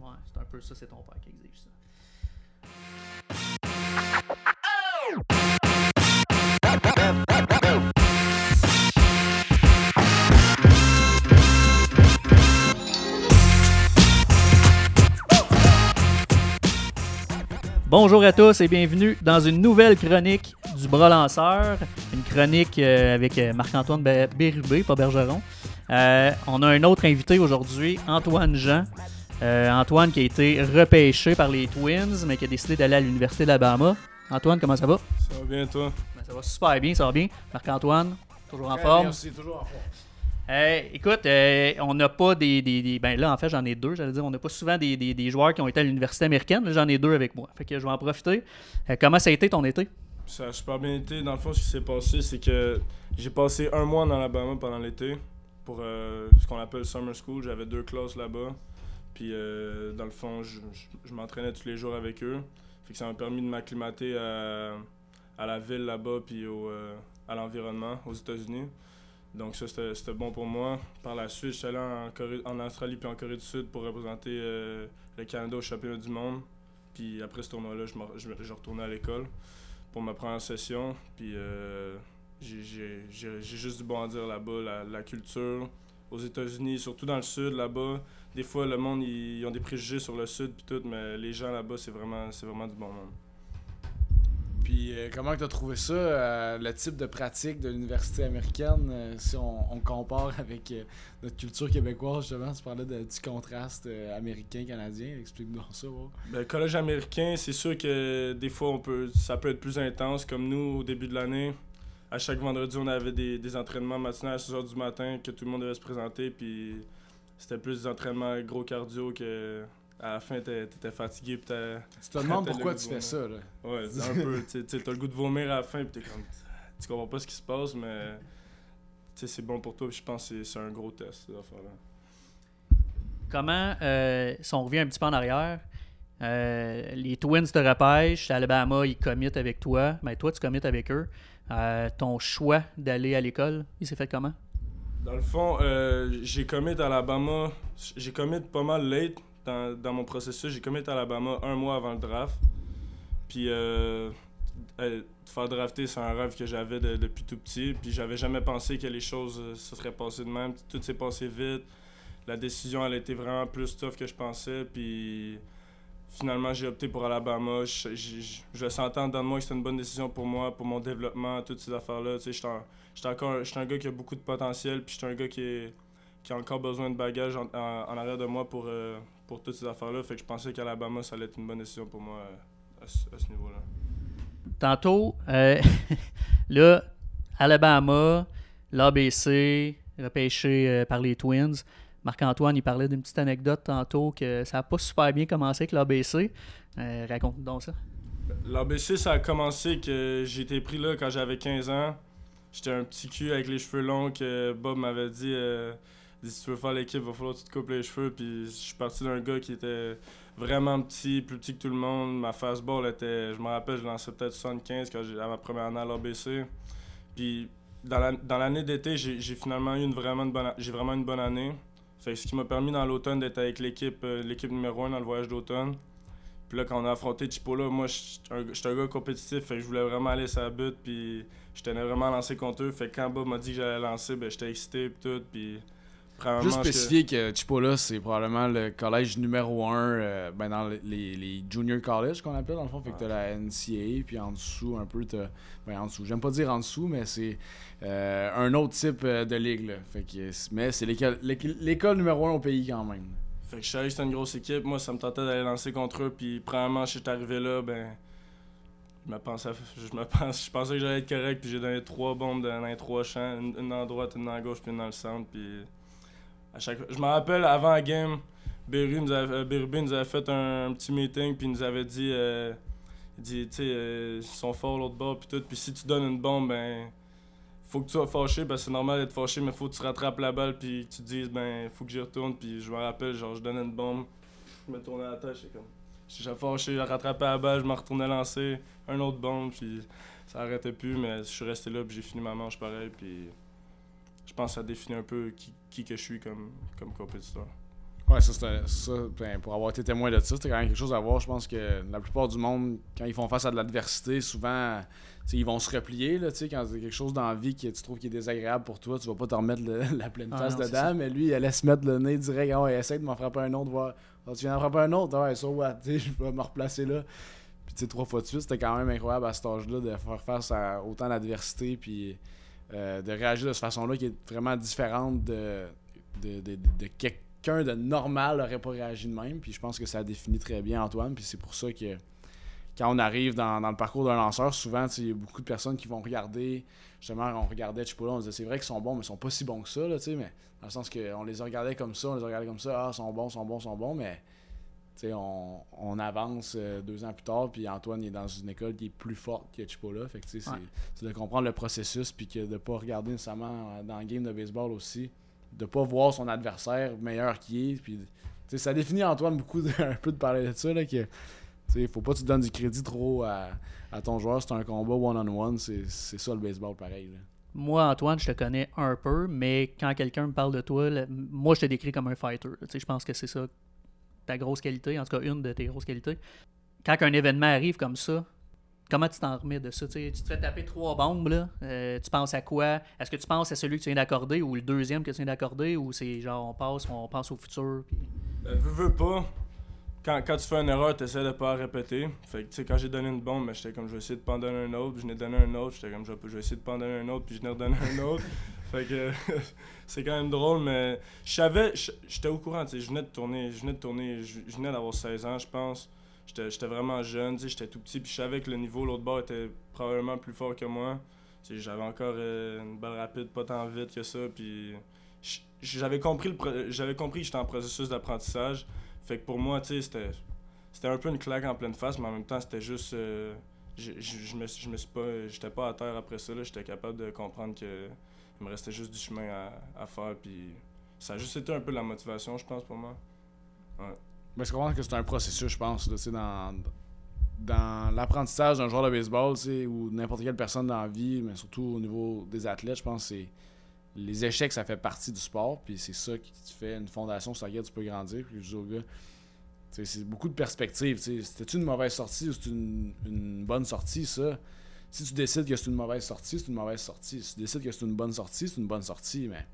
Ouais, c'est un peu ça, c'est ton père qui exige ça. Bonjour à tous et bienvenue dans une nouvelle chronique du bras lanceur. Une chronique euh, avec euh, Marc-Antoine Bé- Bérubé, pas Bergeron. Euh, on a un autre invité aujourd'hui, Antoine Jean. Euh, Antoine qui a été repêché par les Twins, mais qui a décidé d'aller à l'Université d'Alabama. Antoine, comment ça va? Ça va bien, toi? Ben, ça va super bien, ça va bien. Marc-Antoine, toujours en Très forme? bien aussi, toujours en forme. Euh, écoute, euh, on n'a pas des, des- des- Ben là, en fait, j'en ai deux, j'allais dire. On n'a pas souvent des, des- des joueurs qui ont été à l'université américaine. Là, J'en ai deux avec moi. Fait que je vais en profiter. Euh, comment ça a été ton été? Ça a super bien été. Dans le fond, ce qui s'est passé, c'est que j'ai passé un mois en Alabama pendant l'été pour euh, ce qu'on appelle Summer School. J'avais deux classes là-bas. Puis, euh, dans le fond, je, je- m'entraînais tous les jours avec eux. Fait que ça m'a permis de m'acclimater à, à la ville là-bas puis au, euh, à l'environnement aux États-Unis. Donc ça, c'était bon pour moi. Par la suite, je suis allé en, Corée- en Australie puis en Corée du Sud pour représenter euh, le Canada au championnat du monde. Puis après ce tournoi-là, je, je, je retournais à l'école pour ma première session. Puis j'ai juste du bon à dire là-bas. La, la culture aux États-Unis, surtout dans le sud, là-bas. Des fois, le monde, ils, ils ont des préjugés sur le sud puis tout, mais les gens là-bas, c'est vraiment, c'est vraiment du bon monde. Puis euh, comment tu as trouvé ça, euh, le type de pratique de l'université américaine, euh, si on, on compare avec notre culture québécoise, justement, tu parlais de, du contraste américain-canadien, explique-nous ça. ouais. Ben, le collège américain, c'est sûr que des fois, on peut, ça peut être plus intense. Comme nous, au début de l'année, à chaque vendredi, on avait des, des entraînements matinaux à 6 h du matin que tout le monde devait se présenter. Puis c'était plus des entraînements gros cardio que à la fin, t'es- t'étais fatigué. Puis t'as- Tu te demandes pourquoi tu fais ça, là. ouais, un peu. T'as le goût de vomir à la fin. Puis t'es comme. Tu comprends pas ce qui se passe, mais c'est bon pour toi. Puis je pense que c'est- c'est un gros test, cette affaire-là. Comment, euh, si on revient un petit peu en arrière, euh, les Twins te repêchent, Alabama, ils committent avec toi, mais toi, tu committes avec eux. Euh, ton choix d'aller à l'école, il s'est fait comment? Dans le fond, euh, j'ai commit à Alabama. J'ai commit pas mal late dans, mon processus. J'ai commit à Alabama un mois avant le draft. Puis, euh, euh, faire drafter, c'est un rêve que j'avais de- depuis tout petit. Puis, j'avais jamais pensé que les choses euh, se seraient passées de même. Tout s'est passé vite. La décision, elle a été vraiment plus tough que je pensais. Puis, finalement, j'ai opté pour Alabama. Je, je, je- sentais en dedans de moi que c'était une bonne décision pour moi, pour mon développement, toutes ces affaires-là. Tu sais, j'étais un- encore j'étais un gars qui a beaucoup de potentiel, puis j'étais un gars qui, est- qui a encore besoin de bagages en, en- arrière de moi pour, euh, pour toutes ces affaires-là. Fait que je pensais qu'Alabama, ça allait être une bonne décision pour moi euh, à, ce- niveau-là. Tantôt, euh, là, Alabama, l'ABC, repêché par les Twins. Marc-Antoine, il parlait d'une petite anecdote tantôt que ça n'a pas super bien commencé avec l'ABC. Euh, Raconte-nous donc ça. L'ABC, ça a commencé que été pris là quand j'avais 15 ans. J'étais un petit cul avec les cheveux longs que Bob m'avait dit, euh, dit si tu veux faire l'équipe, va falloir que tu te coupes les cheveux. Puis je suis parti d'un gars qui était vraiment petit, plus petit que tout le monde. Ma fastball était, je me rappelle, je lançais peut-être 75 quand à ma première année à l'ABC. Puis dans la- dans l'année d'été, j'ai finalement eu une vraiment vraiment une bonne année. Fait ce qui m'a permis dans l'automne d'être avec l'équipe euh, l'équipe numéro 1 dans le voyage d'automne. Puis là, quand on a affronté Chipola, moi, j'étais un, un gars compétitif, je voulais vraiment aller sur la butte, puis je tenais vraiment à lancer contre eux. Fait que quand Bob m'a dit que j'allais lancer, ben j'étais excité, puis tout, puis... Juste spécifier que Chipola, c'est probablement le collège numéro 1 ben dans les, junior college qu'on appelle dans le fond. Fait que t'as la NCAA, puis en dessous, un peu, t'as. Ben en dessous. J'aime pas dire en dessous, mais c'est euh, un autre type euh, de ligue, là. Fait que, mais c'est l'école numéro 1 au pays quand même. Fait que je savais que c'était une grosse équipe. Moi, ça me tentait d'aller lancer contre eux. Puis, premièrement, je suis arrivé là, ben. Je me pensais, je me pense, je pensais que j'allais être correct. Puis, j'ai donné trois bombes dans les trois champs. Une, une dans la droite, une dans la gauche, puis une dans le centre. Puis, à chaque Je me rappelle, avant la game, Berube nous, avait, euh, nous avait fait un, petit meeting. Puis, il nous avait dit. euh, il dit, tu euh, ils sont forts l'autre bord. Puis, tout. Puis, si tu donnes une bombe, ben faut que tu sois fâché parce que c'est normal d'être fâché, mais faut que tu rattrapes la balle puis que tu te dises ben faut que j'y retourne puis je me rappelle genre je donnais une bombe, je me tournais la tête, j'étais comme j'étais fâché, j'ai rattrapé la balle, je me retournais lancer un autre bombe puis ça arrêtait plus mais je suis resté là puis j'ai fini ma manche pareil puis je pense que ça définit un peu qui, qui que je suis comme comme compétiteur. Ouais, ça, c'est ça ben, pour avoir été témoin de ça, c'était quand même quelque chose à voir. Je pense que la plupart du monde, quand ils font face à de l'adversité, souvent, ils vont se replier. Là, quand il y a quelque chose dans la vie que tu trouves qui est désagréable pour toi, tu vas pas te remettre la pleine ah face dedans, mais lui, il allait se mettre le nez direct. Ah, ouais, essaie de m'en frapper un autre, voir. Ah, tu viens d'en frapper un autre, ouais, so what, je vais me replacer là. Puis, tu sais, trois fois de suite, c'était quand même incroyable à cet âge-là de faire face à autant d'adversité, puis euh, de réagir de cette façon-là qui est vraiment différente de, de, de, quelqu'un de normal n'aurait pas réagi de même. Puis je pense que ça définit très bien Antoine. Puis c'est pour ça que quand on arrive dans, le parcours d'un lanceur, souvent, il y a beaucoup de personnes qui vont regarder. Justement, on regardait Chipola, on disait c'est vrai qu'ils sont bons, mais ils sont pas si bons que ça. Là, mais dans le sens qu'on les regardait comme ça, on les regardait comme ça. Ah, ils sont bons, ils sont bons, ils sont bons. Mais on, on avance euh, deux ans plus tard, puis Antoine est dans une école qui est plus forte que Chipola. Fait que c'est de comprendre le processus, puis que de pas regarder nécessairement euh, dans le game de baseball aussi de pas voir son adversaire meilleur qu'il est. Puis, ça définit Antoine beaucoup un peu de parler de ça. Là, que, faut pas que tu donnes du crédit trop à, ton joueur. C'est un combat one-on-one. c'est ça le baseball pareil. Moi, Antoine, je te connais un peu, mais quand quelqu'un me parle de toi, moi, je te décris comme un fighter. Je pense que c'est ça ta grosse qualité, en tout cas une de tes grosses qualités. Quand un événement arrive comme ça, Comment tu t'en remets de ça? tu te fais taper trois bombes, là. Euh, tu penses à quoi? Est-ce que tu penses à celui que tu viens d'accorder ou le deuxième que tu viens d'accorder ou c'est genre on passe, on pense au futur? Puis... Ben, veux, pas. Quand, quand, tu fais une erreur, tu essaies de pas répéter. Fait que, quand j'ai donné une bombe, ben, j'étais comme, je vais essayer de pas en donner un autre, puis je n'ai donné un autre, j'étais comme, je vais, essayer de pas en donner un autre, puis je n'ai redonné un autre. Fait que, c'est quand même drôle, mais je savais, j'étais au courant, tu sais, je venais de tourner, je venais de tourner, je venais d'avoir 16 ans, je pense. J'étais vraiment jeune, j'étais tout petit, puis je savais que le niveau, l'autre bord était probablement plus fort que moi. J'avais encore euh, une balle rapide, pas tant vite que ça, puis j'avais compris j'avais compris que j'étais en processus d'apprentissage. Fait que pour moi, tu c'était c'était un peu une claque en pleine face, mais en même temps, c'était juste euh, je, je, me, je me suis pas j'étais pas à terre après ça j'étais capable de comprendre que il me restait juste du chemin à, faire puis ça a juste été un peu la motivation, je pense pour moi. Ouais. Mais je comprends que c'est un processus, je pense, dans, dans l'apprentissage d'un joueur de baseball, ou n'importe quelle personne dans la vie, mais surtout au niveau des athlètes, je pense que les échecs, ça fait partie du sport, puis c'est ça qui te fait une fondation sur laquelle tu peux grandir. Puis c'est beaucoup de perspectives. C'était-tu une mauvaise sortie ou une, une, bonne sortie, ça? Si tu décides que c'est une mauvaise sortie, c'est une mauvaise sortie. Si tu décides que c'est une bonne sortie, c'est une bonne sortie. Mais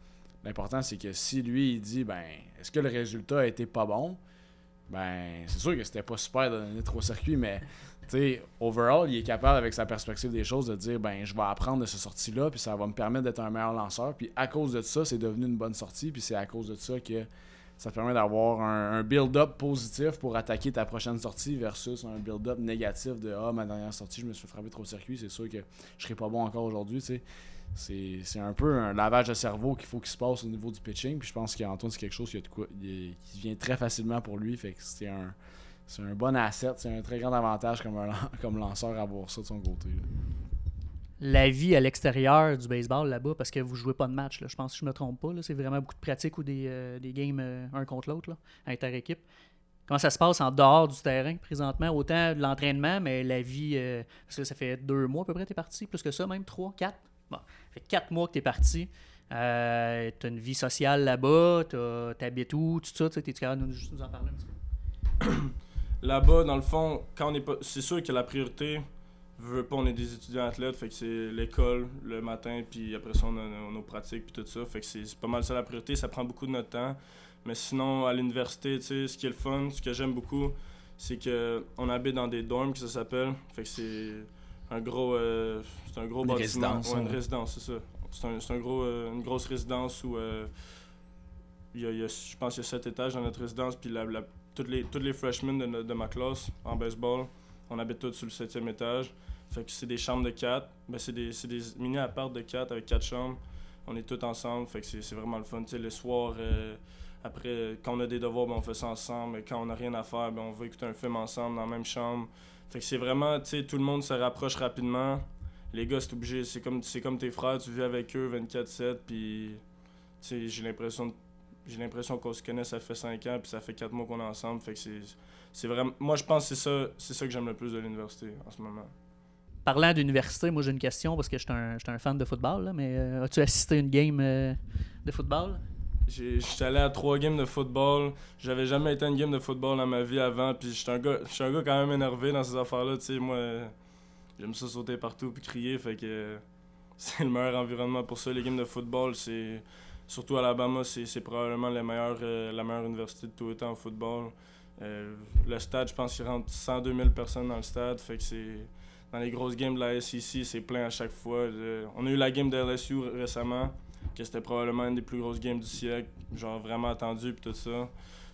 l'important, c'est que si lui, il dit, ben, est-ce que le résultat a été pas bon? ben c'est sûr que c'était pas super de donner trop circuit, mais tu sais, overall, il est capable avec sa perspective des choses de dire ben je vais apprendre de cette sortie-là, puis ça va me permettre d'être un meilleur lanceur. Puis à cause de ça, c'est devenu une bonne sortie, puis c'est à cause de ça que ça te permet d'avoir un, build-up positif pour attaquer ta prochaine sortie versus un build-up négatif de Ah, ma dernière sortie, je me suis frapper trop circuit, c'est sûr que je serai pas bon encore aujourd'hui, c'est un peu un lavage de cerveau qu'il faut qu'il se passe au niveau du pitching. Puis je pense qu'Antoine, c'est quelque chose qui, qui, vient très facilement pour lui. Fait que c'est un, un bon asset. C'est un très grand avantage comme, un, comme lanceur à avoir ça de son côté. La vie à l'extérieur du baseball là-bas, parce que vous jouez pas de match, je pense que je me trompe pas. C'est vraiment beaucoup de pratique ou des, euh, des games euh, un contre l'autre, inter-équipe. Comment ça se passe en dehors du terrain présentement? Autant de l'entraînement, mais la vie. Euh, parce que ça fait deux mois à peu près, tu es parti, plus que ça, même trois, quatre? Bon, ça fait quatre mois que tu es parti. Tu as une vie sociale là-bas, tu habites où, tout ça. Tu es capable de nous, nous en parler un petit peu? là-bas, dans le fond, quand on est pas. C'est sûr que la priorité, veut pas, on est des étudiants athlètes, fait que c'est l'école le matin, puis après ça, on a, nos pratiques, puis tout ça. Fait que c'est pas mal ça la priorité. Ça prend beaucoup de notre temps. Mais sinon, à l'université, tu sais, ce qui est le fun, ce que j'aime beaucoup, c'est qu'on habite dans des dorms, que ça s'appelle. Fait que c'est un gros, euh, c'est un gros une bâtiment. Résidence, une résidence, c'est ça. C'est un, un, gros, euh, une grosse résidence où euh, il y a, je pense qu'il y a sept étages dans notre résidence. Puis la, la, toutes, les, toutes les freshmen de, de, ma classe en baseball, on habite tous sur le septième étage. Fait que c'est des chambres de quatre. Ben, c'est des, des mini apparts de quatre avec quatre chambres. On est tous ensemble. Fait que c'est vraiment le fun. sais le soir, après, quand on a des devoirs, ben, on fait ça ensemble. Quand on n'a rien à faire, ben, on va écouter un film ensemble dans la même chambre. Fait que c'est vraiment, tu sais, tout le monde se rapproche rapidement. Les gars, c'est obligé, c'est comme, comme tes frères, tu vis avec eux 24-7, puis, j'ai l'impression j'ai l'impression qu'on se connaît, ça fait 5 ans, puis ça fait 4 mois qu'on est ensemble. Fait que c'est, c'est vraiment. Moi, je pense que c'est ça, c'est ça que j'aime le plus de l'université en ce moment. Parlant d'université, moi j'ai une question parce que je suis un, un, fan de football, là, mais euh, as-tu assisté à une game euh, de football? J'étais allé à trois games de football. J'avais jamais été à une game de football dans ma vie avant. Puis j'étais un gars, un gars quand même énervé dans ces affaires-là. Tu sais, moi, j'aime ça sauter partout puis crier. Fait que c'est le meilleur environnement pour ça. Les games de football, c'est surtout à Alabama, c'est probablement la meilleure, euh, la meilleure université de tout le temps en football. Euh, le stade, je pense qu'il rentre 102 000 personnes dans le stade. Fait que dans les grosses games de la SEC, c'est plein à chaque fois. Euh, on a eu la game de LSU récemment, que c'était probablement une des plus grosses games du siècle, genre vraiment attendu puis tout ça.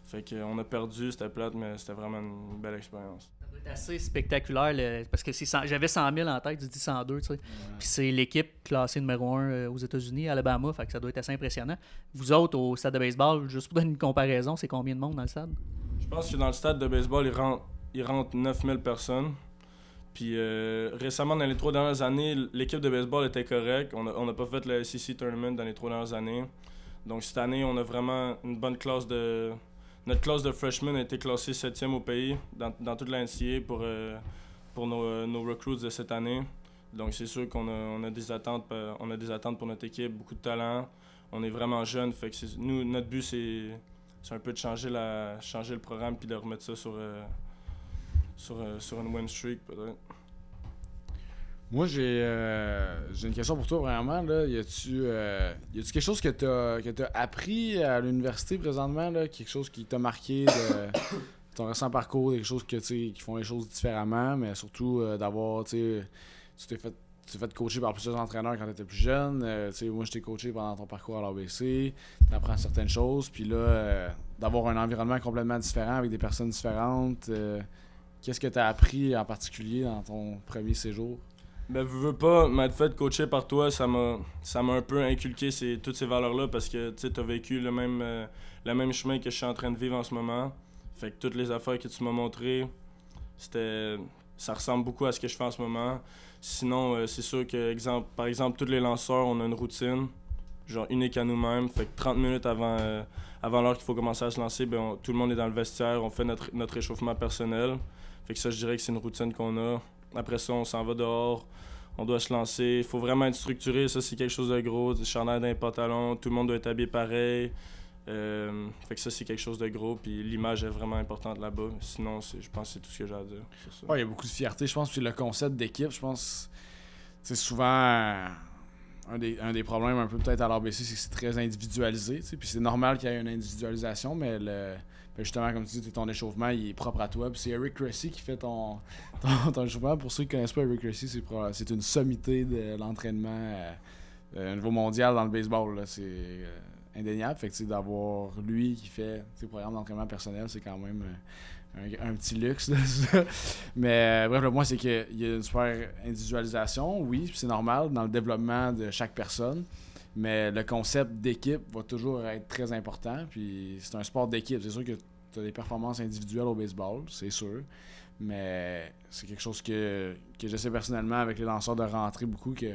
Fait qu'on a perdu, c'était plate, mais c'était vraiment une belle expérience. Ça doit être assez spectaculaire, parce que j'avais 100 000 en tête, tu dis 102, tu sais. Puis c'est l'équipe classée numéro 1 euh, aux États-Unis, Alabama, fait que ça doit être assez impressionnant. Vous autres, au stade de baseball, juste pour donner une comparaison, c'est combien de monde dans le stade? Je pense que dans le stade de baseball, il rentre, il rentre 9000 personnes. Puis euh, récemment, dans les trois dernières années, l'équipe de baseball était correcte. On n'a pas fait le SEC Tournament dans les trois dernières années. Donc cette année, on a vraiment une bonne classe de. Notre classe de freshmen a été classée septième au pays dans, dans toute la pour, euh, pour nos, nos, recruits de cette année. Donc c'est sûr qu'on a, on a, des attentes, euh, on a des attentes pour notre équipe, beaucoup de talent. On est vraiment jeune. Fait que nous, notre but, c'est c'est un peu de changer, la, changer le programme puis de remettre ça sur, euh, sur, euh, sur une win streak, peut-être. Moi, j'ai euh, j'ai une question pour toi, vraiment. Là. Y a-tu quelque chose que tu as, appris à l'université présentement, là? quelque chose qui t'a marqué de ton récent parcours, quelque chose que, qui font les choses différemment, mais surtout d'avoir, tu t'es fait fait coacher par plusieurs entraîneurs quand tu étais plus jeune. Euh, moi, je t'ai coaché pendant ton parcours à l'ABC. Tu apprends certaines choses. Puis là, euh, d'avoir un environnement complètement différent avec des personnes différentes. Euh, qu'est-ce que tu as appris en particulier dans ton premier séjour? Ben, je veux pas m'être fait coacher par toi, ça m'a ça m'a un peu inculqué toutes ces valeurs-là parce que tu as vécu le même, le même chemin que je suis en train de vivre en ce moment. Fait que toutes les affaires que tu m'as montrées, c'était ça ressemble beaucoup à ce que je fais en ce moment. Sinon, euh, c'est sûr que, par exemple, tous les lanceurs, on a une routine, genre unique à nous-mêmes. Fait que 30 minutes avant, euh, avant l'heure qu'il faut commencer à se lancer, ben, tout le monde est dans le vestiaire, on fait notre, notre réchauffement personnel. Fait que ça, je dirais que c'est une routine qu'on a. Après ça, on s'en va dehors, on doit se lancer. Il faut vraiment être structuré, ça, c'est quelque chose de gros. Chandail d'un pantalon, tout le monde doit être habillé pareil. Euh, fait que ça, c'est quelque chose de gros, puis l'image est vraiment importante là-bas. Sinon, je pense que c'est tout ce que j'ai à dire il y a beaucoup de fierté, je pense, puis le concept d'équipe, je pense, c'est souvent un des, un des problèmes un peu peut-être à l'RBC, c'est que c'est très individualisé, puis c'est normal qu'il y ait une individualisation, mais le, ben, justement, comme tu dis, ton échauffement, il est propre à toi. Puis c'est Eric Cressy qui fait ton, ton, échauffement. Pour ceux qui ne connaissent pas Eric Cressy, c'est, une sommité de l'entraînement euh, euh, au niveau mondial dans le baseball. C'est euh, indéniable. Fait que d'avoir lui qui fait ses programmes d'entraînement personnel, c'est quand même un, petit luxe. Mais bref, le point, c'est qu'il y a une super individualisation, oui, c'est normal dans le développement de chaque personne. Mais le concept d'équipe va toujours être très important. Puis c'est un sport d'équipe. C'est sûr que tu as des performances individuelles au baseball, c'est sûr. Mais c'est quelque chose que, que j'essaie personnellement avec les lanceurs de rentrer beaucoup que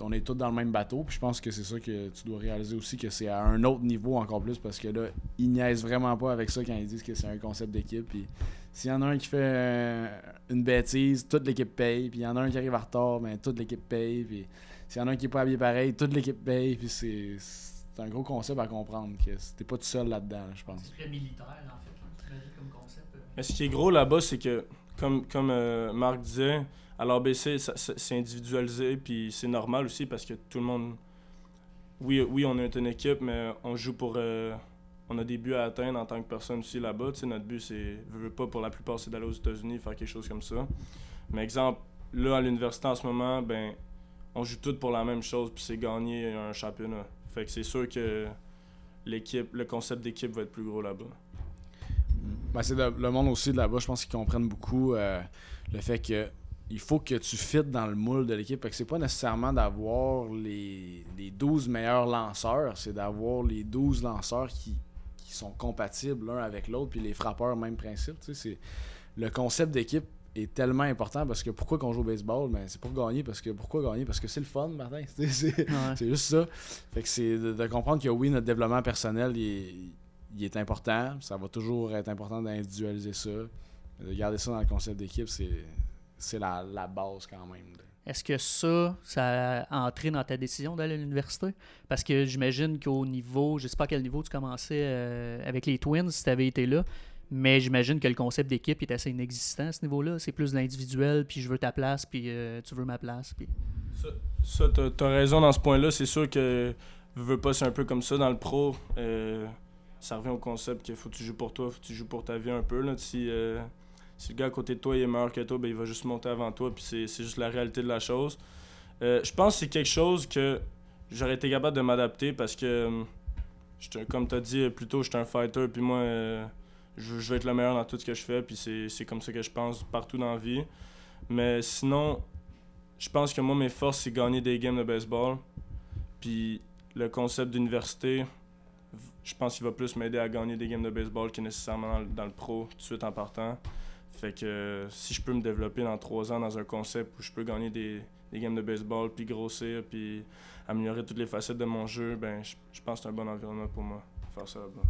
on est tous dans le même bateau. Puis je pense que c'est ça que tu dois réaliser aussi, que c'est à un autre niveau encore plus, parce que là, ils niaisent vraiment pas avec ça quand ils disent que c'est un concept d'équipe. Puis s'il y en a un qui fait euh, une bêtise, toute l'équipe paye. Puis il y en a un qui arrive en retard, mais toute l'équipe paye. Puis s'il y en a un qui est pas habillé pareil, toute l'équipe paye. Puis c'est, un gros concept à comprendre. que T'es pas tout seul là-dedans, je pense. C'est très militaire, en fait, comme concept. Mais ce qui est gros là-bas, c'est que, comme, comme euh, Marc disait, alors, BC, c'est individualisé, puis c'est normal aussi parce que tout le monde. Oui, oui, on est une équipe, mais on joue pour. Euh, on a des buts à atteindre en tant que personne aussi là-bas. notre but, c'est. veux pas, pour la plupart, c'est d'aller aux États-Unis faire quelque chose comme ça. Mais exemple, là, à l'université en ce moment, ben, on joue tous pour la même chose, puis c'est gagner un championnat. Fait que c'est sûr que l'équipe, le concept d'équipe va être plus gros là-bas. Ben, c'est le monde aussi de là-bas, je pense qu'ils comprennent beaucoup euh, le fait que il faut que tu fites dans le moule de l'équipe. Ce c'est pas nécessairement d'avoir les, les 12 meilleurs lanceurs, c'est d'avoir les 12 lanceurs qui, sont compatibles l'un avec l'autre, puis les frappeurs, même principe. c'est, le concept d'équipe est tellement important parce que pourquoi qu'on joue au baseball? Ben, c'est pour gagner parce que pourquoi gagner? Parce que c'est le fun Martin. C'est, juste ça. Fait que c'est de, comprendre que oui notre développement personnel il est, important. Ça va toujours être important d'individualiser ça. De garder ça dans le concept d'équipe c'est c'est la, base quand même. est-ce que ça, ça a entré dans ta décision d'aller à l'université? Parce que j'imagine qu'au niveau, je sais pas à quel niveau tu commençais euh, avec les Twins, si tu avais été là, mais j'imagine que le concept d'équipe est assez inexistant à ce niveau-là. C'est plus l'individuel, puis je veux ta place, puis euh, tu veux ma place. Puis... Ça, ça t'as, t'as raison dans ce point-là. C'est sûr que veux, pas, c'est un peu comme ça dans le pro. euh, ça revient au concept qu'il faut que tu joues pour toi, faut que tu joues pour ta vie un peu. Là. Si, euh, si le gars à côté de toi il est meilleur que toi, ben, il va juste monter avant toi, puis c'est, juste la réalité de la chose. Je pense que c'est quelque chose que j'aurais été capable de m'adapter parce que, j'étais- comme tu as dit plus tôt, je suis un fighter, puis moi, je, je veux être le meilleur dans tout ce que je fais, puis c'est, comme ça que je pense partout dans la vie. Mais sinon, je pense que moi, mes forces, c'est gagner des games de baseball. Puis le concept d'université, je pense qu'il va plus m'aider à gagner des games de baseball que nécessairement dans, le- pro tout de suite en partant. Fait que si je peux me développer dans trois ans dans un concept où je peux gagner des, des games de baseball, puis grossir, puis améliorer toutes les facettes de mon jeu, ben je, je pense que c'est un bon environnement pour moi, faire ça là-bas.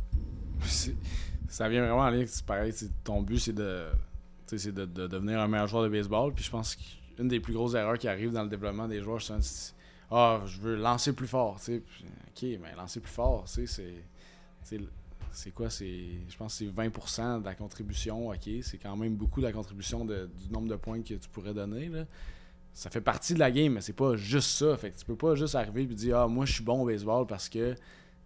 Ça vient vraiment en lien. C'est pareil, ton but, c'est de, c'est de, de devenir un meilleur joueur de baseball. Puis je pense qu'une des plus grosses erreurs qui arrivent dans le développement des joueurs, c'est Ah, je veux lancer plus fort. ok, mais lancer plus fort, c'est. C'est quoi C'est. Je pense que c'est 20% de la contribution, ok. C'est quand même beaucoup de la contribution de- du nombre de points que tu pourrais donner. Là. Ça fait partie de la game, mais c'est pas juste ça. Fait que tu peux pas juste arriver et dire Ah, moi je suis bon au baseball parce que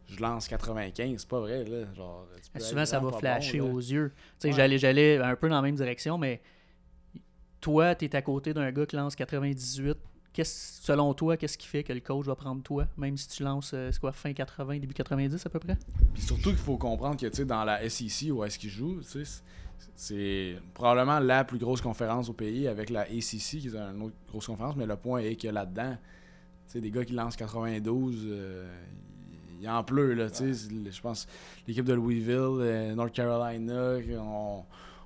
je lance 95. C'est pas vrai, là. Genre, être Souvent, ça va flasher bon, aux yeux. Ouais. j'allais, j'allais un peu dans la même direction, mais toi, tu es à côté d'un gars qui lance 98. Qu'est-ce, selon toi, qu'est-ce qui fait que le coach va prendre toi, même si tu lances, euh, quoi, fin 80, début 90 à peu près? Puis surtout qu'il faut comprendre que tu sais, dans la SEC où est-ce qu'ils jouent, tu sais, c'est- probablement la plus grosse conférence au pays avec la ACC qui est une autre grosse conférence, mais le point est que là-dedans, des gars qui lancent 92, euh, il en pleut, là, tu sais. Je pense l'équipe de Louisville, euh, North Carolina, on,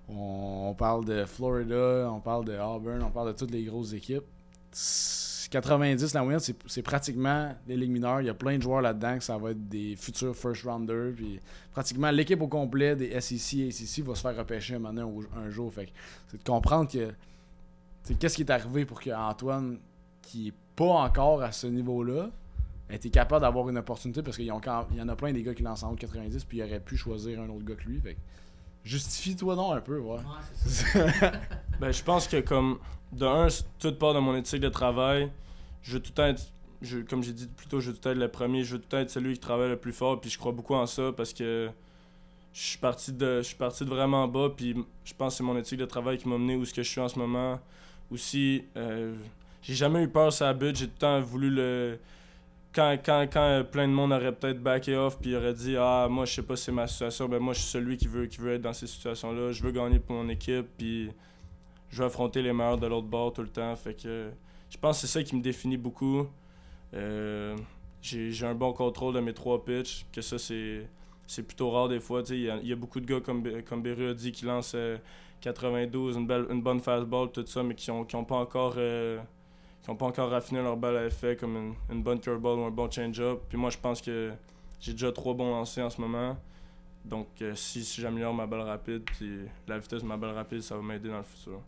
on, parle de Florida, on parle de Auburn, on parle de toutes les grosses équipes. 90, la moyenne, c'est pratiquement les ligues mineures. Il y a plein de joueurs là-dedans que ça va être des futurs first rounders. Puis pratiquement l'équipe au complet des SEC et ACC va se faire repêcher un, un, un jour. Fait c'est de comprendre que qu'est-ce qui est arrivé pour que Antoine, qui est pas encore à ce niveau-là, été capable d'avoir une opportunité parce qu'il y en a plein des gars qui lancent en haut de 90 puis il aurait pu choisir un autre gars que lui. Fait justifie-toi donc un peu, ouais. Ben, je pense que comme de un, toute part de mon éthique de travail, je veux tout le temps être, je- comme j'ai dit plus tôt, je veux tout le temps être le premier, je veux tout le temps être celui qui travaille le plus fort, puis je crois beaucoup en ça parce que je suis parti de, je suis parti de vraiment bas, puis je pense que c'est mon éthique de travail qui m'a mené où ce que je suis en ce moment. Aussi, euh, j'ai jamais eu peur sur la butte, j'ai tout le temps voulu le quand, quand, quand euh, plein de monde aurait peut-être backé off puis aurait dit Ah, moi, je sais pas c'est ma situation, ben moi, je suis celui qui veut, qui veut être dans ces situations-là. Je veux gagner pour mon équipe, puis je veux affronter les meilleurs de l'autre bord tout le temps. Fait que je pense que c'est ça qui me définit beaucoup. Euh, j'ai un bon contrôle de mes trois pitches, que ça, c'est c'est plutôt rare des fois. Il y, a- beaucoup de gars, comme, comme Beru a dit, qui lancent euh, 92, une, belle, une bonne fastball, tout ça, mais qui n'ont qui ont pas encore. euh, qui ont pas encore raffiné leur balle à effet comme une, une bonne curveball ou un bon change-up. Puis moi, je pense que j'ai déjà trois bons lancers en ce moment. Donc, euh, si, si j'améliore ma balle rapide, puis la vitesse de ma balle rapide, ça va m'aider dans le futur.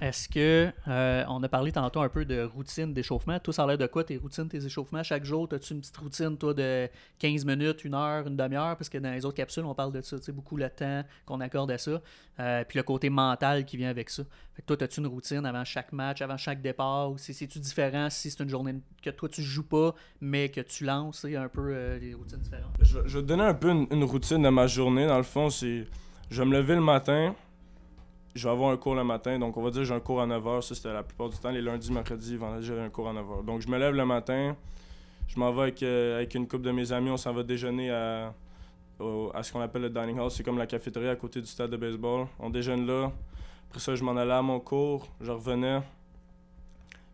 Est-ce que, euh, on a parlé tantôt un peu de routine d'échauffement. Toi, ça a l'air de quoi tes routines, tes échauffements? Chaque jour, as-tu une petite routine, toi, de 15 minutes, une heure, une demi-heure? Parce que dans les autres capsules, on parle de ça, tu sais, beaucoup le temps qu'on accorde à ça. Euh, puis le côté mental qui vient avec ça. Fait que toi, as-tu une routine avant chaque match, avant chaque départ? Ou c'est-tu différent si c'est une journée que toi, tu joues pas, mais que tu lances? Un peu euh, des routines différentes? Je, vais- te donner un peu une, routine de ma journée. Dans le fond, c'est. Je me lever le matin. Je vais avoir un cours le matin. Donc, on va dire que j'ai un cours à 9h. Ça, c'était la plupart du temps. Les lundis, mercredis, vendredis, j'avais un cours à 9h. Donc, je me lève le matin. Je m'en vais avec, euh, avec une couple de mes amis. On s'en va déjeuner à, au- à ce qu'on appelle le dining hall. C'est comme la cafétéria à côté du stade de baseball. On déjeune là. Après ça, je m'en allais à mon cours. Je revenais.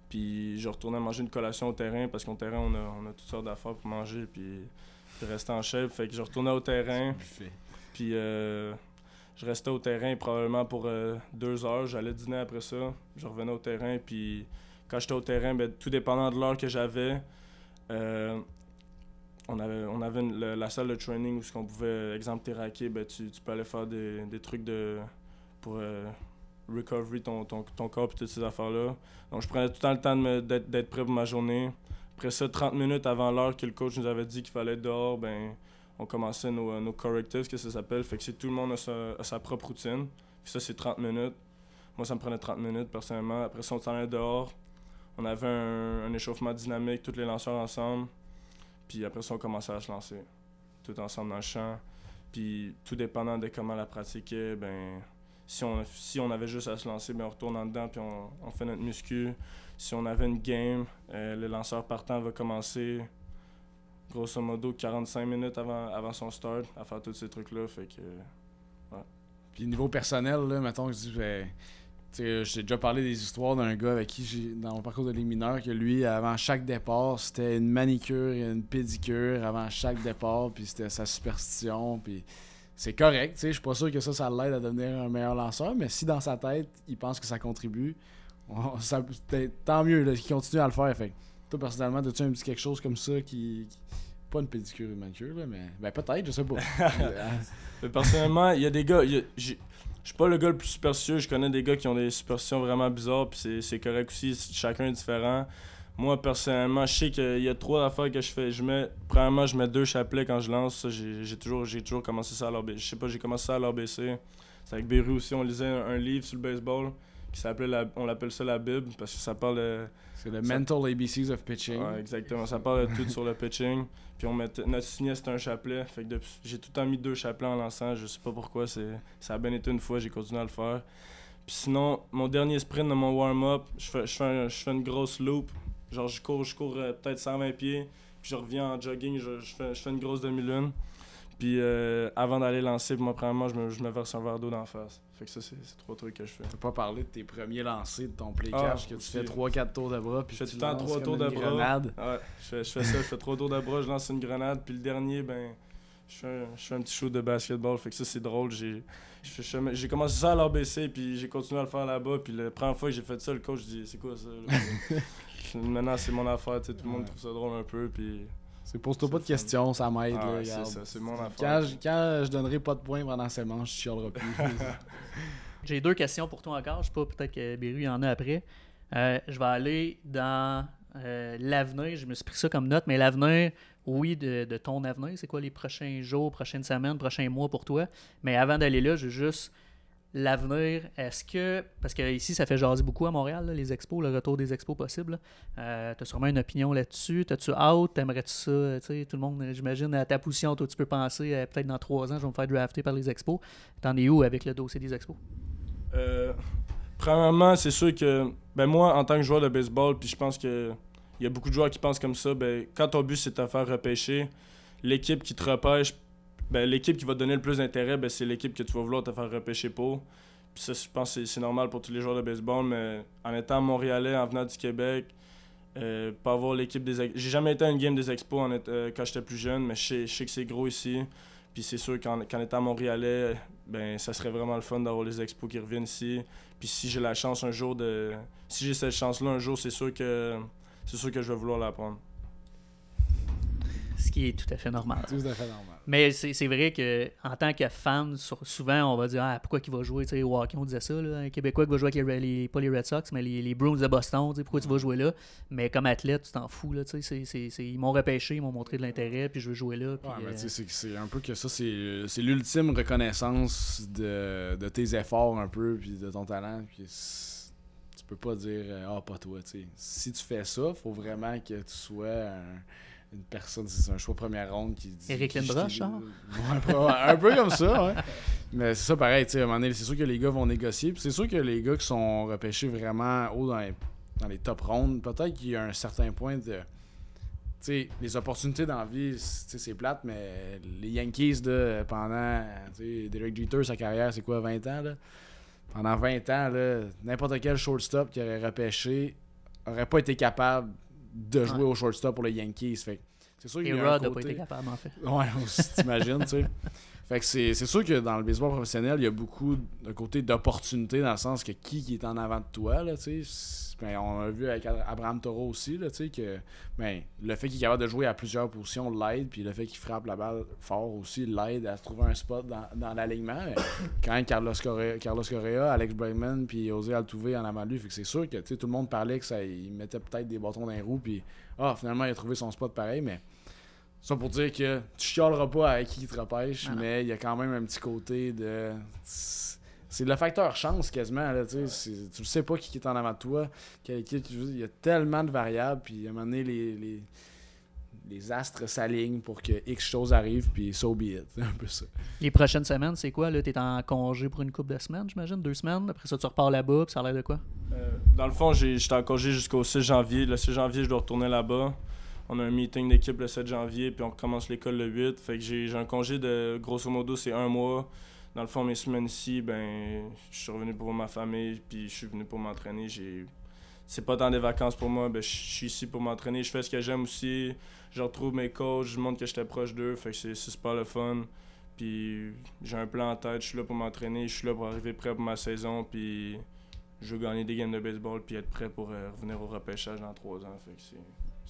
Puis, je retournais manger une collation au terrain parce qu'au terrain, on a, on a toutes sortes d'affaires pour manger. Puis, puis rester en shape. Fait que je retournais au terrain. Puis euh, je restais au terrain probablement pour euh, deux heures. J'allais dîner après ça. Je revenais au terrain. Puis quand j'étais au terrain, ben, tout dépendant de l'heure que j'avais, euh, on avait, on avait la salle de training où qu'on pouvait, exemple, tes raquets, ben, tu, tu peux aller faire des, trucs de, pour euh, recovery ton, ton, corps et toutes ces affaires-là. Donc, je prenais tout le temps le temps d'être prêt pour ma journée. Après ça, 30 minutes avant l'heure que le coach nous avait dit qu'il fallait être dehors, ben, on commençait nos, euh, nos correctives, que ça s'appelle? Fait que tout le monde a sa, propre routine. Puis ça, c'est 30 minutes. Moi, ça me prenait 30 minutes, personnellement. Après ça, on s'en allait dehors. On avait un, échauffement dynamique, tous les lanceurs ensemble. Puis après ça, on commençait à se lancer. Tout ensemble dans le champ. Puis tout dépendant de comment la pratiquait, ben, si on, avait juste à se lancer, ben, on retourne en dedans puis on, on fait notre muscu. Si on avait une game, euh, le lanceur partant va commencer grosso modo 45 minutes avant, avant son start à faire tous ces trucs-là. Fait que Puis niveau personnel, là, mettons que je dis, ben, tu sais, je t'ai déjà parlé des histoires d'un gars avec qui j'ai dans mon parcours de ligue mineure que lui, avant chaque départ, c'était une manicure et une pédicure avant chaque départ, puis c'était sa superstition, puis c'est correct, tu sais, suis pas sûr que ça, ça l'aide à devenir un meilleur lanceur, mais si dans sa tête, il pense que ça contribue, tant mieux qu'il continue à le faire. Fait toi, personnellement, as-tu un petit quelque chose comme ça qui... qui- Pas une pédicure et une manicure, là, mais ben, peut-être, je sais pas. Mais personnellement, il y a des gars. Je suis pas le gars le plus superstitieux. Je connais des gars qui ont des superstitions vraiment bizarres. Puis c'est- correct aussi. Chacun est différent. Moi, personnellement, je sais qu'il y a trois affaires que je fais. Je mets, premièrement, je mets deux chapelets quand je lance. J'ai toujours, toujours commencé ça à l'ABC. Je sais pas, j'ai commencé ça à l'ABC. C'est avec Beru aussi. On lisait un, un livre sur le baseball qui On l'appelle ça la Bible parce que ça parle de. C'est le Ça- mental ABCs of pitching. Ouais, exactement. Ça parle de tout sur le pitching. Puis on mettait, notre signet, c'était un chapelet. Fait que depuis- j'ai tout le temps mis deux chapelets en lançant. Je sais pas pourquoi. c'est Ça a bien été une fois. J'ai continué à le faire. Puis sinon, mon dernier sprint de mon warm-up, je fais, je, fais un- je fais une grosse loop. Genre, je cours, je cours euh, peut-être 120 pieds. Puis je reviens en jogging. Je, je fais, je fais une grosse demi-lune. Puis euh, avant d'aller lancer, moi, premièrement, je me, je me verse un verre d'eau d'en face. Fait que ça, c'est trois trucs que je fais. T'as pas parlé de tes premiers lancers de ton play Ah, que tu fais 3-4 tours de bras puis Je fais tu tout le temps lances trois comme tours de une bras. grenade. Ouais, je fais, je fais ça, je fais trois tours de bras, je lance une grenade, puis le dernier, ben, je fais un, je fais un petit shoot de basketball. Fait que ça, c'est drôle. J'ai commencé ça à l'ABC, puis j'ai continué à le faire là-bas. Puis la première fois que j'ai fait ça, le coach dit C'est quoi ça? Maintenant, c'est mon affaire, tout le monde Ouais. trouve ça drôle un peu. Puis C'est pose-toi pas de questions, ça m'aide. Ah ouais, c'est ça, c'est mon affaire. Quand je, quand je donnerai pas de points pendant ces manches, je chialerai plus. J'ai deux questions pour toi encore. Je sais pas, peut-être que Béru y en a après. Euh, je vais aller dans euh, l'avenir. Je me suis pris ça comme note, mais l'avenir, oui, de, de ton avenir. C'est quoi les prochains jours, prochaines semaines, prochains mois pour toi? Mais avant d'aller là, je veux juste l'avenir. Est-ce que. Parce que ici, ça fait jaser beaucoup à Montréal, les expos, le retour des expos possible. Euh, tu as sûrement une opinion là-dessus. T'as-tu hâte? T'aimerais-tu ça? tout le monde, j'imagine, à ta position, toi, tu peux penser, euh, peut-être dans trois ans, je vais me faire drafter par les expos. T'en es où avec le dossier des expos? Euh, premièrement, c'est sûr que ben moi, en tant que joueur de baseball, puis je pense que il y a beaucoup de joueurs qui pensent comme ça, ben, quand ton but c'est de faire repêcher, l'équipe qui te repêche, ben, l'équipe qui va te donner le plus d'intérêt, ben, c'est l'équipe que tu vas vouloir te faire repêcher pour. Ça, je pense que c'est- normal pour tous les joueurs de baseball, mais en étant montréalais, en venant du Québec, euh, pas avoir l'équipe des J'ai jamais été à une game des expos en euh, quand j'étais plus jeune, mais je sais, que c'est gros ici. Puis c'est sûr qu'en qu'en étant montréalais, ben ça serait vraiment le fun d'avoir les expos qui reviennent ici. Puis si j'ai la chance un jour de. Si j'ai cette chance-là un jour, c'est sûr que. C'est sûr que je vais vouloir la prendre. Ce qui est tout à fait normal. Tout à fait normal. Mais c'est vrai que en tant que fan, souvent on va dire ah, pourquoi qu'il va jouer, tu sais, au hockey, on disait ça, là, un Québécois qui va jouer avec les, pas les Red Sox, mais les, les Bruins de Boston, tu sais, pourquoi tu vas jouer là? Mais comme athlète, tu t'en fous, là, tu sais, ils m'ont repêché, ils m'ont montré de l'intérêt, puis je veux jouer là. Ouais, mais euh, tu sais, c'est un peu que ça, c'est l'ultime reconnaissance de, de tes efforts un peu, puis de ton talent. Puis tu peux pas dire ah pas toi, tu sais. Si tu fais ça, faut vraiment que tu sois un- une personne, c'est un choix première ronde qui dit. Ouais, pas- ouais, un peu comme ça, ouais. Mais c'est ça pareil, tu sais, à un moment donné, c'est sûr que les gars vont négocier, puis c'est sûr que les gars qui sont repêchés vraiment haut dans les, dans les top rounds, peut-être qu'il y a un certain point de. Tu sais, les opportunités dans la vie, c'est tu sais, c'est plate, mais les Yankees, là, pendant. Tu sais, Derek Jeter, sa carrière, c'est quoi, 20 ans, là? Pendant 20 ans, là, n'importe quel shortstop qui aurait repêché aurait pas été capable de jouer Ouais. au shortstop pour les Yankees. Fait c'est sûr qu'il y a un Rod n'a pas été capable, en fait. Ouais, aussi, t'imagines, tu sais. Fait que c'est sûr que dans le baseball professionnel, il y a beaucoup de côté d'opportunités dans le sens que qui, est en avant de toi, là, tu Ben, on a vu avec Abraham Toro aussi, là, que ben, le fait qu'il est capable de jouer à plusieurs positions l'aide, puis le fait qu'il frappe la balle fort aussi l'aide à trouver un spot dans, dans l'alignement. Mais Quand Carlos Correa, Carlos Correa Alex Bregman, puis José Altuve en avant de lui, fait que c'est sûr que tout le monde parlait que ça il mettait peut-être des bâtons dans les roues, puis ah, finalement, il a trouvé son spot pareil, mais ça pour dire que tu chialeras pas avec qui te repêche, Ah mais il y a quand même un petit côté de. C'est le facteur chance quasiment. Là, tu tu le sais pas qui est en avant de toi. quelle équipe tu joues. Il y a tellement de variables. Puis à un moment donné, les, les, les astres s'alignent pour que X choses arrivent. Puis so be it. Un peu ça. Les prochaines semaines, c'est quoi? Là, t'es en congé pour une couple de semaines, j'imagine? Deux semaines? Après ça, tu repars là-bas, puis ça a l'air de quoi? Euh, dans le fond, j'ai- j'étais en congé jusqu'au 6 janvier. Le 6 janvier, je dois retourner là-bas. On a un meeting d'équipe le 7 janvier, puis on recommence l'école le 8. Fait que j'ai un congé de, grosso modo, c'est un mois. Dans le fond, mes semaines ici, ben, je suis revenu pour ma famille, puis je suis venu pour m'entraîner. J'ai... C'est pas tant des vacances pour moi, ben, je suis ici pour m'entraîner. Je fais ce que j'aime aussi. Je retrouve mes coachs, je montre que j'étais proche d'eux. Fait que c'est super le fun. Puis j'ai un plan en tête, je suis là pour m'entraîner, je suis là pour arriver prêt pour ma saison, puis je veux gagner des games de baseball puis être prêt pour euh, revenir au repêchage dans trois ans.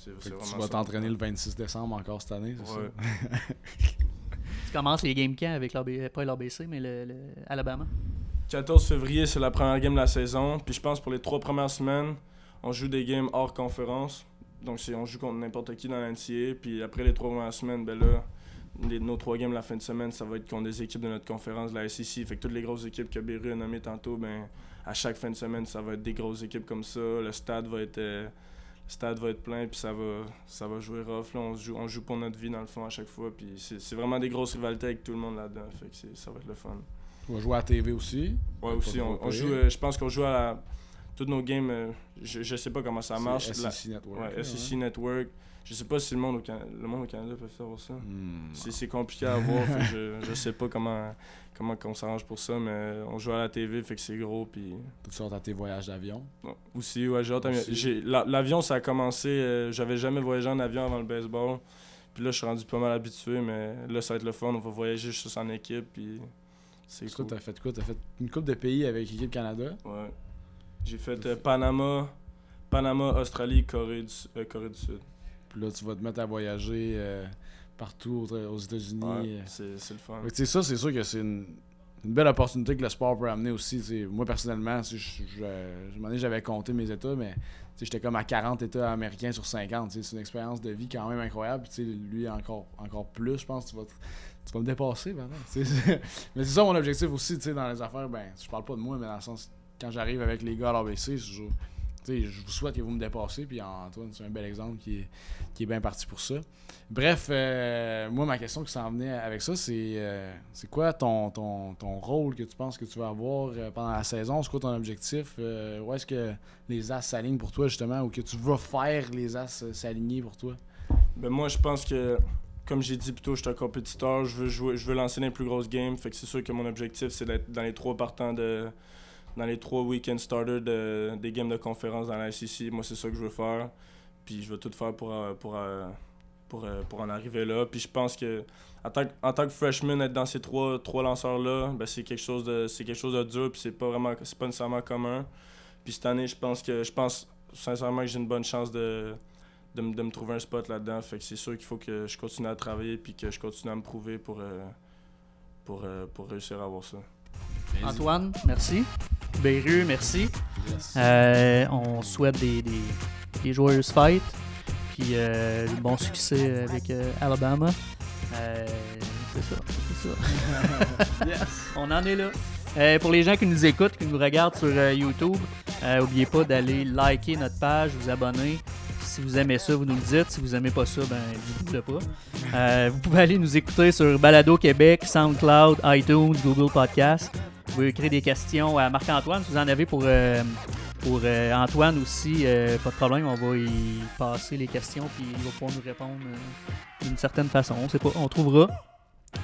C'est, c'est, tu vas ça. t'entraîner le 26 décembre encore cette année, c'est Ouais. ça? Tu commences les game camps avec l'AB, pas l'ABC, mais le, le Alabama. 14 février, c'est la première game de la saison. Puis je pense pour les trois premières semaines, on joue des games hors conférence. Donc c'est, on joue contre n'importe qui dans NCAA. Puis après les trois premières semaines, ben là, les- nos trois games la fin de semaine, ça va être contre des équipes de notre conférence, de la SEC. Fait que toutes les grosses équipes que Beru a nommées tantôt, ben, à chaque fin de semaine, ça va être des grosses équipes comme ça. Le stade va être, euh, stade va être plein, puis ça va, ça va jouer rough. Là, on, joue, on joue pour notre vie dans le fond à chaque fois. Puis c'est, vraiment des grosses rivalités avec tout le monde là-dedans. Fait que ça va être le fun. Tu vas jouer à la TV aussi. Ouais, aussi, on, on joue, euh, je pense qu'on joue à la, toutes nos games, euh, je, je sais pas comment ça marche. La- Network. ouais, SEC Network. Je sais pas si le monde au, Can- le monde au Canada peut savoir ça. Hmm. C'est, compliqué à voir, je, je sais pas comment, comment on s'arrange pour ça, mais on joue à la TV, fait que c'est gros. Puis, Tu sortes à tes voyages d'avion? Aussi, ouais, j'ai hâte L'avion, ça a commencé, euh, j'avais jamais voyagé en avion avant le baseball. Puis là, je suis rendu pas mal habitué, mais là, ça va être le fun. On va voyager juste en équipe, puis c'est cool. t'as fait quoi? T'as fait une coupe de pays avec l'équipe Canada? Ouais. J'ai fait euh, Panama, Panama, Australie, Corée du, euh, Corée du Sud. Puis là, tu vas te mettre à voyager euh, partout aux, États-Unis. Ouais, euh. c'est c'est le fun. Fait que, ça, c'est sûr que c'est une, une belle opportunité que le sport peut amener aussi. Moi, personnellement, je, je, je- j'avais compté mes États, mais j'étais comme à 40 États américains sur 50. tu sais. C'est une expérience de vie quand même incroyable. Puis, lui, encore, encore plus, je pense, tu vas, te- tu vas me dépasser maintenant. sais. mais c'est ça mon objectif aussi, tu sais, dans les affaires. Ben, je parle pas de moi, mais dans le sens, quand j'arrive avec les gars à l'ABC, c'est toujours- tu sais, je vous souhaite que vous me dépassez. Puis Antoine, c'est un bel exemple qui est, qui est bien parti pour ça. Bref, euh, moi, ma question qui s'en venait avec ça, c'est euh, c'est quoi ton, ton, ton rôle que tu penses que tu vas avoir euh, pendant la saison? C'est quoi ton objectif? Où est-ce que les As s'alignent pour toi, justement, ou que tu vas faire les As s'aligner pour toi? Ben moi, je pense que, comme j'ai dit plus tôt, je suis un compétiteur. Je veux, jouer, je veux lancer les plus grosses games. Fait que c'est sûr que mon objectif, c'est d'être dans les trois partants de. Dans les trois week-end starters de, des games de conférence dans la SEC. Moi, c'est ça que je veux faire. Puis je vais tout faire pour, euh, pour, euh, pour, euh, pour en arriver là. Puis je pense que en tant que, en tant que freshman, être dans ces trois, trois lanceurs-là, ben c'est quelque chose de c'est quelque chose de dur. Puis c'est pas vraiment c'est pas nécessairement commun. Puis cette année, je pense que je pense sincèrement que j'ai une bonne chance de, de, me- de me trouver un spot là-dedans. Fait que c'est sûr qu'il faut que je continue à travailler puis que je continue à me prouver pour, pour, pour réussir à avoir ça. Antoine, merci. Merci. Yes. Euh, on souhaite des, des, des joyeuses fêtes. Puis euh, bon succès avec euh, Alabama. Euh, c'est ça, c'est ça. yes. On en est là. Pour les gens qui nous écoutent, qui nous regardent sur YouTube, n'oubliez pas d'aller liker notre page, vous abonner. Si vous aimez ça, vous nous le dites. Si vous aimez pas ça, ben dites-le pas. Vous pouvez aller nous écouter sur Balado Québec, SoundCloud, iTunes, Google Podcast. Vous pouvez écrire des questions à Marc-Antoine. Si vous en avez pour, euh, pour euh, Antoine aussi, euh, pas de problème. On va y passer les questions puis il va pouvoir nous répondre d'une certaine façon. On sait pas, on trouvera.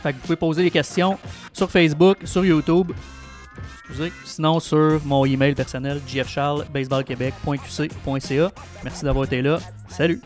Fait que vous pouvez poser des questions sur Facebook, sur YouTube. Excusez. Sinon, sur mon email personnel, jfcharles, baseballquebec.qc.ca. Merci d'avoir été là. Salut!